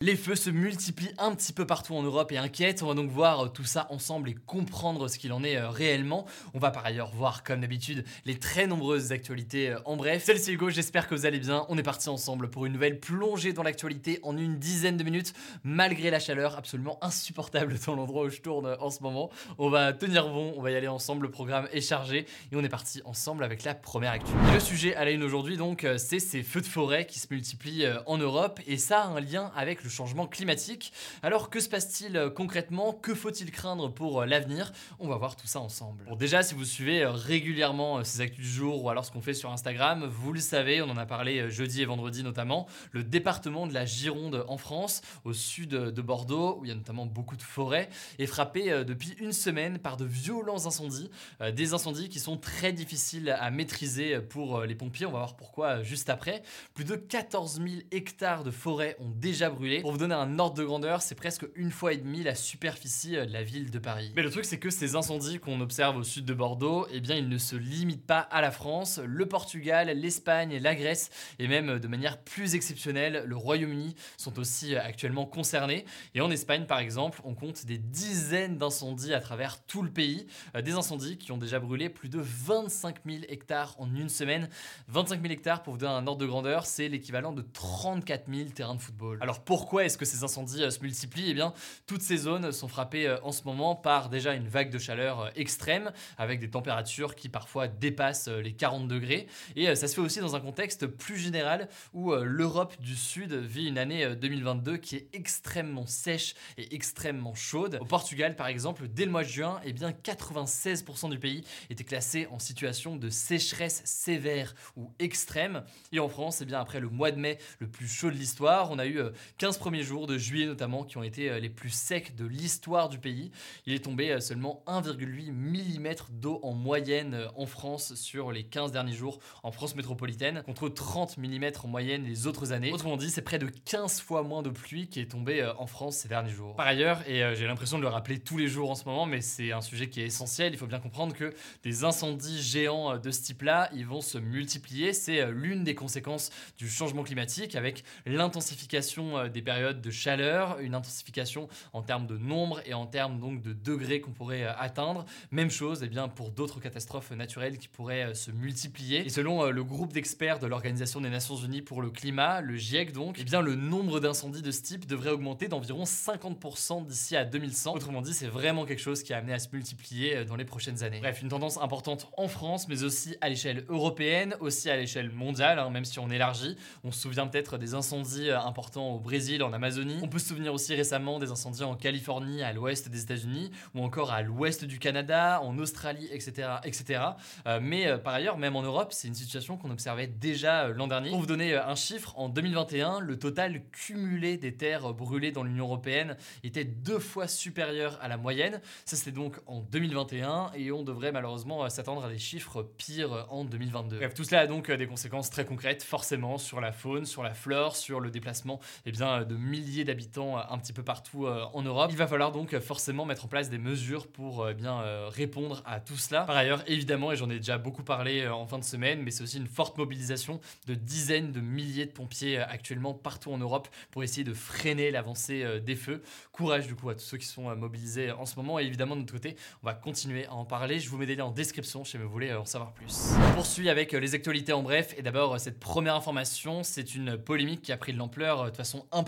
Les feux se multiplient un petit peu partout en Europe et inquiètent. On va donc voir euh, tout ça ensemble et comprendre ce qu'il en est euh, réellement. On va par ailleurs voir, comme d'habitude, les très nombreuses actualités euh, en bref. Salut, c'est Hugo, j'espère que vous allez bien. On est parti ensemble pour une nouvelle plongée dans l'actualité en une dizaine de minutes, malgré la chaleur absolument insupportable dans l'endroit où je tourne en ce moment. On va tenir bon, on va y aller ensemble. Le programme est chargé et on est parti ensemble avec la première actu. Le sujet à la une aujourd'hui, donc, c'est ces feux de forêt qui se multiplient en Europe et ça a un lien avec le changement climatique. Alors que se passe-t-il euh, concrètement? Que faut-il craindre pour euh, l'avenir? On va voir tout ça ensemble. Bon, déjà, si vous suivez euh, régulièrement ces actus du jour ou alors ce qu'on fait sur Instagram, vous le savez, on en a parlé jeudi et vendredi notamment, le département de la Gironde en France, au sud de Bordeaux, où il y a notamment beaucoup de forêts, est frappé depuis une semaine par de violents incendies. Des incendies qui sont très difficiles à maîtriser pour les pompiers. On va voir pourquoi juste après. Plus de 14 000 hectares de forêt ont déjà brûlé. Pour vous donner un ordre de grandeur, c'est presque une fois et demie la superficie euh, de la ville de Paris. Mais le truc, c'est que ces incendies qu'on observe au sud de Bordeaux, eh bien, ils ne se limitent pas à la France. Le Portugal, l'Espagne, la Grèce et même euh, de manière plus exceptionnelle, le Royaume-Uni sont aussi euh, actuellement concernés. Et en Espagne, par exemple, on compte des dizaines d'incendies à travers tout le pays. Des incendies qui ont déjà brûlé plus de 25 000 hectares en une semaine. 25 000 hectares, pour vous donner un ordre de grandeur, c'est l'équivalent de 34 000 terrains de football. Alors pourquoi est-ce que ces incendies euh, se multiplient? Eh bien, toutes ces zones sont frappées euh, en ce moment par déjà une vague de chaleur euh, extrême, avec des températures qui parfois dépassent les 40 degrés. Et ça se fait aussi dans un contexte plus général où l'Europe du Sud vit une année 2022 qui est extrêmement sèche et extrêmement chaude. Au Portugal, par exemple, dès le mois de juin, eh bien 96% du pays était classé en situation de sécheresse sévère ou extrême. Et en France, eh bien après le mois de mai le plus chaud de l'histoire, on a eu 15 premiers jours de juillet notamment qui ont été euh, les plus secs de l'histoire du pays. Il est tombé euh, seulement 1,8 mm d'eau en moyenne euh, en France sur les 15 derniers jours en France métropolitaine, contre 30 mm en moyenne les autres années. Autrement dit, c'est près de 15 fois moins de pluie qui est tombée en France ces derniers jours. Par ailleurs, et j'ai l'impression de le rappeler tous les jours en ce moment, mais c'est un sujet qui est essentiel, il faut bien comprendre que des incendies géants de ce type-là, ils vont se multiplier. C'est l'une des conséquences du changement climatique avec l'intensification des périodes de chaleur, une intensification en termes de nombre et en termes donc de degrés qu'on pourrait euh, atteindre. Même chose eh bien, pour d'autres catastrophes naturelles qui pourraient euh, se multiplier. Et selon euh, le groupe d'experts de l'Organisation des Nations Unies pour le climat, le GIEC donc, eh bien, le nombre d'incendies de ce type devrait augmenter d'environ 50% d'ici à 2100. Autrement dit, c'est vraiment quelque chose qui a amené à se multiplier dans les prochaines années. Bref, une tendance importante en France, mais aussi à l'échelle européenne, aussi à l'échelle mondiale, hein, même si on élargit. On se souvient peut-être des incendies importants au Brésil, en Amazonie on peut se souvenir aussi récemment des incendies en Californie, à l'ouest des États-Unis, ou encore à l'ouest du Canada, en Australie, etc. etc. Euh, mais euh, par ailleurs, même en Europe, c'est une situation qu'on observait déjà euh, l'an dernier. Pour vous donner un chiffre, en 2021, le total cumulé des terres brûlées dans l'Union européenne était deux fois supérieur à la moyenne. Ça, c'était donc en 2021, et on devrait malheureusement s'attendre à des chiffres pires en 2022. Bref, tout cela a donc des conséquences très concrètes, forcément, sur la faune, sur la flore, sur le déplacement eh bien, de milliers d'habitants euh, un petit peu partout euh, en Europe. Il va falloir donc euh, forcément mettre en place des mesures pour bien répondre à tout cela. Par ailleurs, évidemment, et j'en ai déjà beaucoup parlé en fin de semaine, mais c'est aussi une forte mobilisation de dizaines de milliers de pompiers actuellement partout en Europe pour essayer de freiner l'avancée des feux. Courage du coup à tous ceux qui sont mobilisés en ce moment et évidemment de notre côté, on va continuer à en parler. Je vous mets des liens en description si vous voulez en savoir plus. On poursuit avec les actualités en bref et d'abord cette première information, c'est une polémique qui a pris de l'ampleur de façon un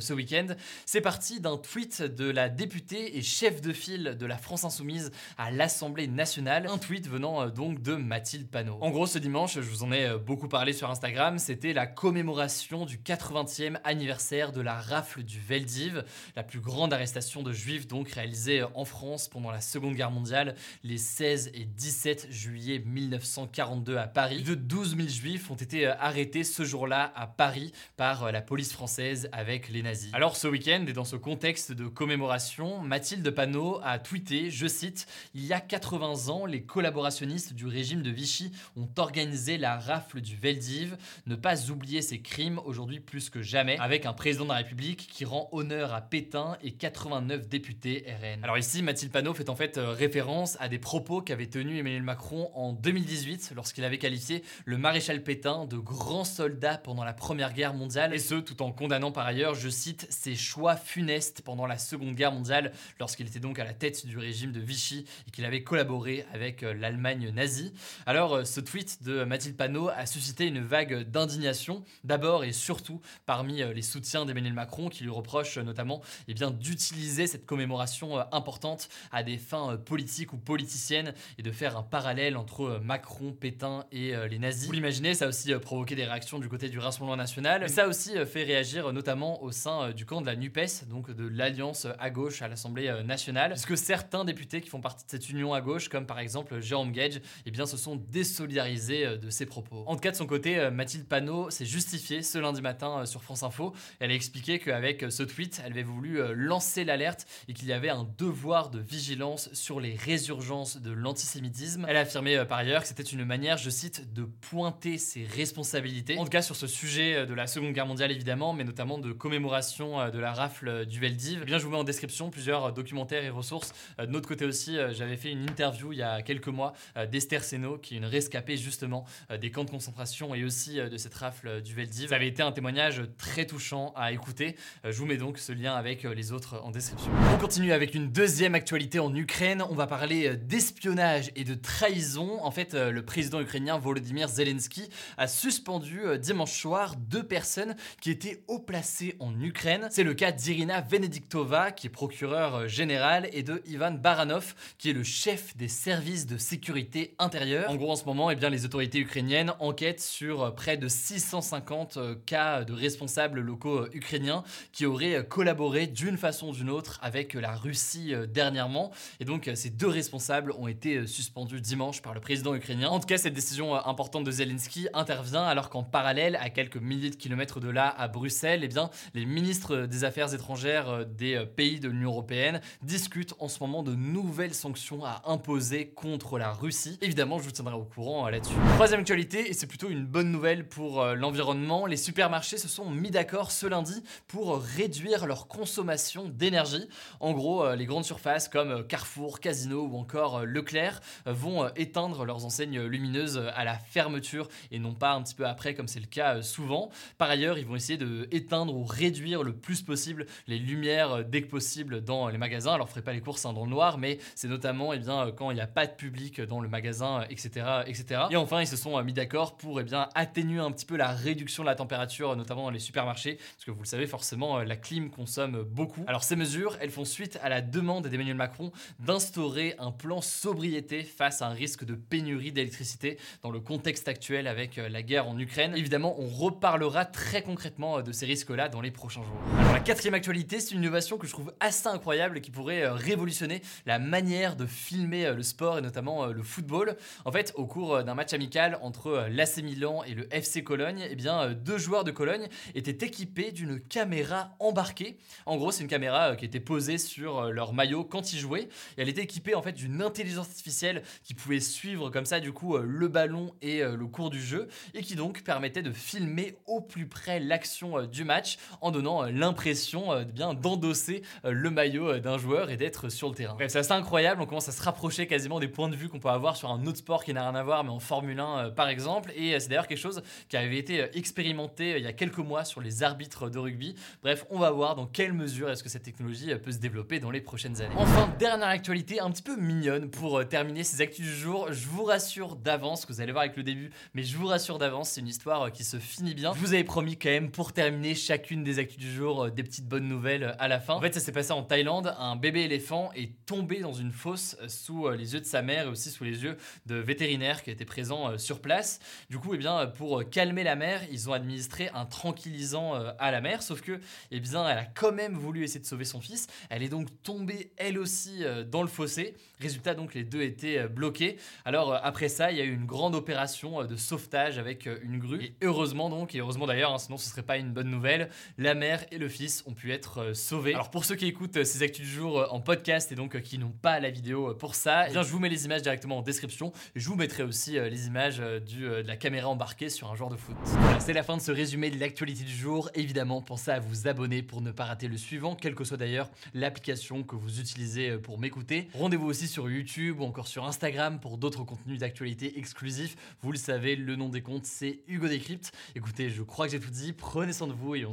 ce week-end. C'est parti d'un tweet de la députée et chef de file de la France Insoumise à l'Assemblée nationale, un tweet venant donc de Mathilde Panot. En gros, ce dimanche, je vous en ai beaucoup parlé sur Instagram, c'était la commémoration du 80e anniversaire de la rafle du Veldiv, la plus grande arrestation de juifs donc réalisée en France pendant la Seconde Guerre mondiale, les 16 et 17 juillet 1942 à Paris. Plus de 12 000 juifs ont été arrêtés ce jour-là à Paris par la police française avec les nazis. Alors ce week-end et dans ce contexte de commémoration, Mathilde Panot a tweeté, je cite, Il y a 80 ans, les collaborationnistes du régime de Vichy ont organisé la rafle du Veldiv. Ne pas oublier ces crimes aujourd'hui plus que jamais, avec un président de la République qui rend honneur à Pétain et 89 députés RN. Alors ici, Mathilde Panot fait en fait euh, référence à des propos qu'avait tenus Emmanuel Macron en 2018 lorsqu'il avait qualifié le maréchal Pétain de grand soldat pendant la Première Guerre mondiale, et ce tout en condamnant par ailleurs, je cite, ses choix funestes pendant la Seconde Guerre mondiale lorsqu'il était donc à la tête du régime de Vichy et qu'il avait collaboré avec euh, l'Allemagne nazie. Alors euh, ce tweet de Mathilde Panot a suscité une vague d'indignation, d'abord et surtout parmi les soutiens d'Emmanuel Macron qui lui reprochent notamment eh bien, d'utiliser cette commémoration importante à des fins politiques ou politiciennes et de faire un parallèle entre Macron, Pétain et les nazis. Vous l'imaginez, ça a aussi provoqué des réactions du côté du Rassemblement national, mais ça a aussi fait réagir notamment au sein du camp de la NUPES, donc de l'alliance à gauche à l'Assemblée nationale, puisque certains députés qui font partie de cette union à gauche, comme par exemple Jérôme Gage, eh bien, se sont désolidarisés de ses propos? En tout cas, de son côté, Mathilde Panot s'est justifiée ce lundi matin sur France Info. Elle a expliqué qu'avec ce tweet, elle avait voulu lancer l'alerte et qu'il y avait un devoir de vigilance sur les résurgences de l'antisémitisme. Elle a affirmé par ailleurs que c'était une manière, je cite, de pointer ses responsabilités. En tout cas, sur ce sujet de la Seconde Guerre mondiale, évidemment, mais notamment de commémoration de la rafle du Veldiv, eh bien, je vous mets en description plusieurs documentaires et ressources. De notre côté aussi, j'avais fait une interview il y a quelques mois d'Esther Seno, qui est une rescapée justement des camps de concentration et aussi de cette rafle du Veldiv. Ça avait été un témoignage très touchant à écouter. Je vous mets donc ce lien avec les autres en description. On continue avec une deuxième actualité en Ukraine. On va parler d'espionnage et de trahison. En fait, le président ukrainien Volodymyr Zelensky a suspendu dimanche soir deux personnes qui étaient haut placées en Ukraine. C'est le cas d'Irina Venediktova, qui est procureure générale, et de Ivan Baranov, qui est le chef des services de sécurité intérieure. En gros, en ce moment, eh bien, les autorités ukrainiennes enquêtent sur près de 650 cas de responsables locaux ukrainiens qui auraient collaboré d'une façon ou d'une autre avec la Russie dernièrement. Et donc, ces deux responsables ont été suspendus dimanche par le président ukrainien. En tout cas, cette décision importante de Zelensky intervient alors qu'en parallèle, à quelques milliers de kilomètres de là, à Bruxelles, eh bien, les ministres des Affaires étrangères des pays de l'Union européenne discutent en ce moment de nouvelles sanctions à imposer contre la Russie. Évidemment, je vous tiendrai au courant là-dessus. Troisième actualité, et c'est plutôt une bonne nouvelle pour l'environnement, les supermarchés se sont mis d'accord ce lundi pour réduire leur consommation d'énergie. En gros, les grandes surfaces comme Carrefour, Casino ou encore Leclerc vont éteindre leurs enseignes lumineuses à la fermeture et non pas un petit peu après comme c'est le cas souvent. Par ailleurs, ils vont essayer de éteindre réduire le plus possible les lumières dès que possible dans les magasins. Alors, ferez pas les courses hein, dans le noir, mais c'est notamment eh bien, quand il n'y a pas de public dans le magasin, etc., etc. Et enfin, ils se sont mis d'accord pour eh bien, atténuer un petit peu la réduction de la température, notamment dans les supermarchés, parce que vous le savez forcément, la clim consomme beaucoup. Alors ces mesures, elles font suite à la demande d'Emmanuel Macron d'instaurer un plan sobriété face à un risque de pénurie d'électricité dans le contexte actuel avec la guerre en Ukraine. Évidemment, on reparlera très concrètement de ces risques-là dans les prochains jours. La quatrième actualité, c'est une innovation que je trouve assez incroyable qui pourrait révolutionner la manière de filmer le sport et notamment le football. En fait, au cours d'un match amical entre l'AC Milan et le FC Cologne, eh bien, deux joueurs de Cologne étaient équipés d'une caméra embarquée. En gros, c'est une caméra qui était posée sur leur maillot quand ils jouaient. Elle était équipée en fait d'une intelligence artificielle qui pouvait suivre comme ça du coup le ballon et le cours du jeu et qui donc permettait de filmer au plus près l'action du match en donnant l'impression bien d'endosser le maillot d'un joueur et d'être sur le terrain. Bref, c'est assez incroyable. On commence à se rapprocher quasiment des points de vue qu'on peut avoir sur un autre sport qui n'a rien à voir, mais en Formule 1 par exemple. Et c'est d'ailleurs quelque chose qui avait été expérimenté il y a quelques mois sur les arbitres de rugby. Bref, on va voir dans quelle mesure est-ce que cette technologie peut se développer dans les prochaines années. Enfin, dernière actualité un petit peu mignonne pour terminer ces actus du jour. Je vous rassure d'avance, que vous allez voir avec le début, mais je vous rassure d'avance, c'est une histoire qui se finit bien. Je vous avais promis quand même pour terminer chaque chacune des actus du jour euh, des petites bonnes nouvelles euh, à la fin. En fait, ça s'est passé en Thaïlande. Un bébé éléphant est tombé dans une fosse euh, sous les yeux de sa mère et aussi sous les yeux de vétérinaires qui étaient présents sur place. Du coup, eh bien, pour calmer la mère, ils ont administré un tranquillisant à la mère. Sauf que, eh bien, elle a quand même voulu essayer de sauver son fils. Elle est donc tombée elle aussi dans le fossé. Résultat, donc, les deux étaient bloqués. Alors, après ça, il y a eu une grande opération de sauvetage avec une grue. Et heureusement, donc, et heureusement d'ailleurs, hein, sinon ce serait pas une bonne nouvelle, la mère et le fils ont pu être euh, sauvés. Alors, pour ceux qui écoutent euh, ces actus du jour euh, en podcast et donc qui n'ont pas la vidéo pour ça, eh bien, je vous mets les images directement en description. Je vous mettrai aussi les images de la caméra embarquée sur un joueur de foot. Voilà, c'est la fin de ce résumé de l'actualité du jour. Évidemment, pensez à vous abonner pour ne pas rater le suivant, quelle que soit d'ailleurs l'application que vous utilisez pour m'écouter. Rendez-vous aussi sur YouTube ou encore sur Instagram pour d'autres contenus d'actualité exclusifs. Vous le savez, le nom des comptes, c'est Hugo Décrypte. Écoutez, je crois que j'ai tout dit. Prenez soin de vous et on